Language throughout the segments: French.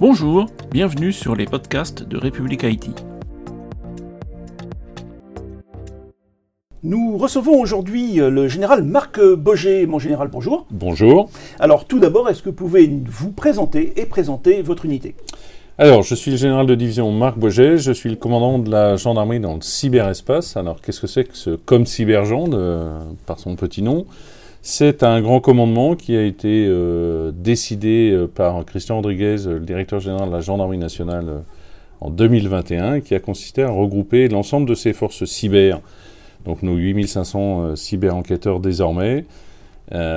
Bonjour, bienvenue sur les podcasts de République Haïti. Nous recevons aujourd'hui euh, le général Marc Boger. Mon général, bonjour. Bonjour. Alors tout d'abord, est-ce que vous pouvez vous présenter et présenter votre unité? Alors, je suis le général de division Marc Boger, je suis le commandant de la gendarmerie dans le cyberespace. Alors, qu'est-ce que c'est que ce comme cybergende, euh, par son petit nom? C'est un grand commandement qui a été euh, décidé euh, par Christian Rodriguez, le directeur général de la gendarmerie nationale euh, en 2021, et qui a consisté à regrouper l'ensemble de ces forces cyber, donc nos 8500 euh, cyber-enquêteurs désormais,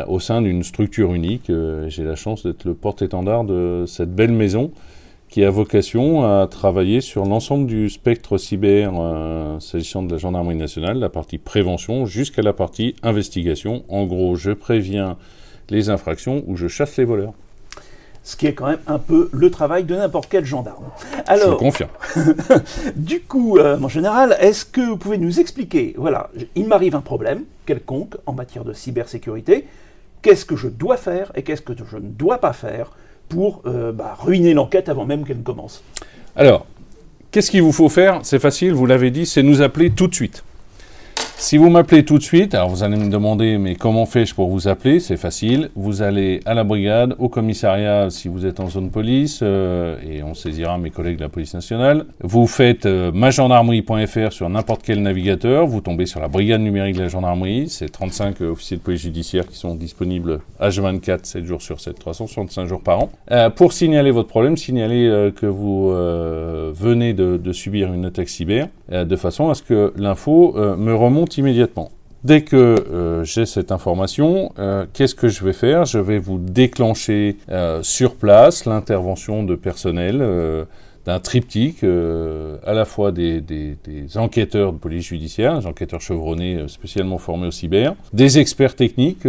au sein d'une structure unique. J'ai la chance d'être le porte-étendard de cette belle maison qui a vocation à travailler sur l'ensemble du spectre cyber, euh, s'agissant de la gendarmerie nationale, la partie prévention jusqu'à la partie investigation. En gros, je préviens les infractions ou je chasse les voleurs. Ce qui est quand même un peu le travail de n'importe quel gendarme. je Alors, confirme. du coup, euh, mon général, est-ce que vous pouvez nous expliquer, voilà, il m'arrive un problème quelconque en matière de cybersécurité, qu'est-ce que je dois faire et qu'est-ce que je ne dois pas faire pour euh, bah, ruiner l'enquête avant même qu'elle ne commence Alors, qu'est-ce qu'il vous faut faire? C'est facile, vous l'avez dit, c'est nous appeler tout de suite. Si vous m'appelez tout de suite, alors vous allez me demander, mais comment fais-je pour vous appeler? C'est facile. Vous allez à la brigade, au commissariat si vous êtes en zone police, euh, et on saisira mes collègues de la police nationale. Vous faites euh, magendarmerie.fr sur n'importe quel navigateur, vous tombez sur la brigade numérique de la gendarmerie, c'est 35 euh, officiers de police judiciaire qui sont disponibles H24, 7 jours sur 7, 365 jours par an. Euh, pour signaler votre problème, signaler euh, que vous euh, venez de, de subir une attaque cyber, de façon à ce que l'info me remonte immédiatement. Dès que euh, j'ai cette information, euh, qu'est-ce que je vais faire? Je vais vous déclencher euh, sur place l'intervention de personnel d'un triptyque, à la fois des, des- enquêteurs de police judiciaire, des enquêteurs chevronnés spécialement formés au cyber, des experts techniques,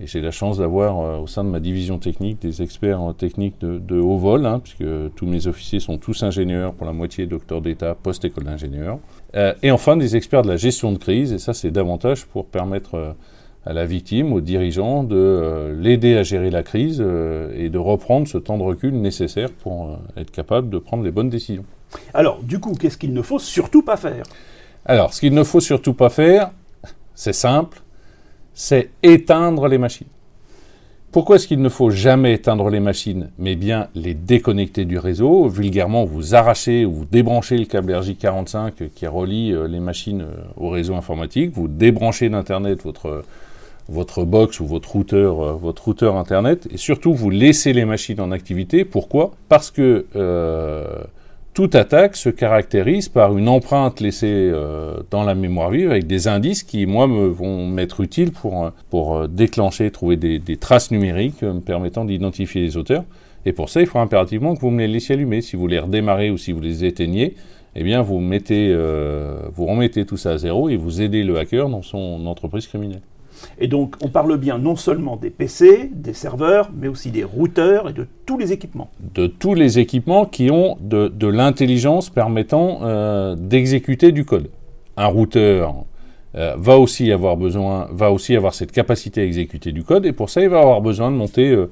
et j'ai la chance d'avoir euh, au sein de ma division technique des experts en technique de, de haut vol, hein, puisque tous mes officiers sont tous ingénieurs, pour la moitié docteurs d'État, post-école d'ingénieur. Euh, et enfin des experts de la gestion de crise, et ça c'est davantage pour permettre euh, à la victime, aux dirigeants, de l'aider à gérer la crise et de reprendre ce temps de recul nécessaire pour être capable de prendre les bonnes décisions. Alors, du coup, qu'est-ce qu'il ne faut surtout pas faire? Alors, ce qu'il ne faut surtout pas faire, c'est simple, c'est éteindre les machines. Pourquoi est-ce qu'il ne faut jamais éteindre les machines, mais bien les déconnecter du réseau? Vulgairement, vous arrachez ou vous débranchez le câble RJ45 qui relie euh, les machines euh, au réseau informatique, vous débranchez d'Internet votre, box ou votre routeur, euh, votre routeur Internet, et surtout vous laissez les machines en activité. Pourquoi? Parce que toute attaque se caractérise par une empreinte laissée euh, dans la mémoire vive avec des indices qui, moi, me vont m'être utiles pour, euh, pour euh, déclencher, trouver des, traces numériques me permettant d'identifier les auteurs. Et pour ça, il faut impérativement que vous me les laissiez allumer. Si vous les redémarrez ou si vous les éteignez, eh bien, vous, vous remettez tout ça à zéro et vous aidez le hacker dans son entreprise criminelle. Et donc, on parle bien non seulement des PC, des serveurs, mais aussi des routeurs et de tous les équipements. de tous les équipements qui ont de, de l'intelligence permettant euh, d'exécuter du code. Un routeur euh, va aussi avoir besoin, va aussi avoir cette capacité à exécuter du code, et pour ça, il va avoir besoin de monter euh,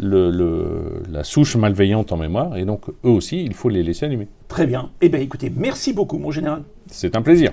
le- le- la souche malveillante en mémoire, et donc eux aussi, il faut les laisser allumer. Très bien. Eh bien, écoutez, merci beaucoup, mon général. C'est un plaisir.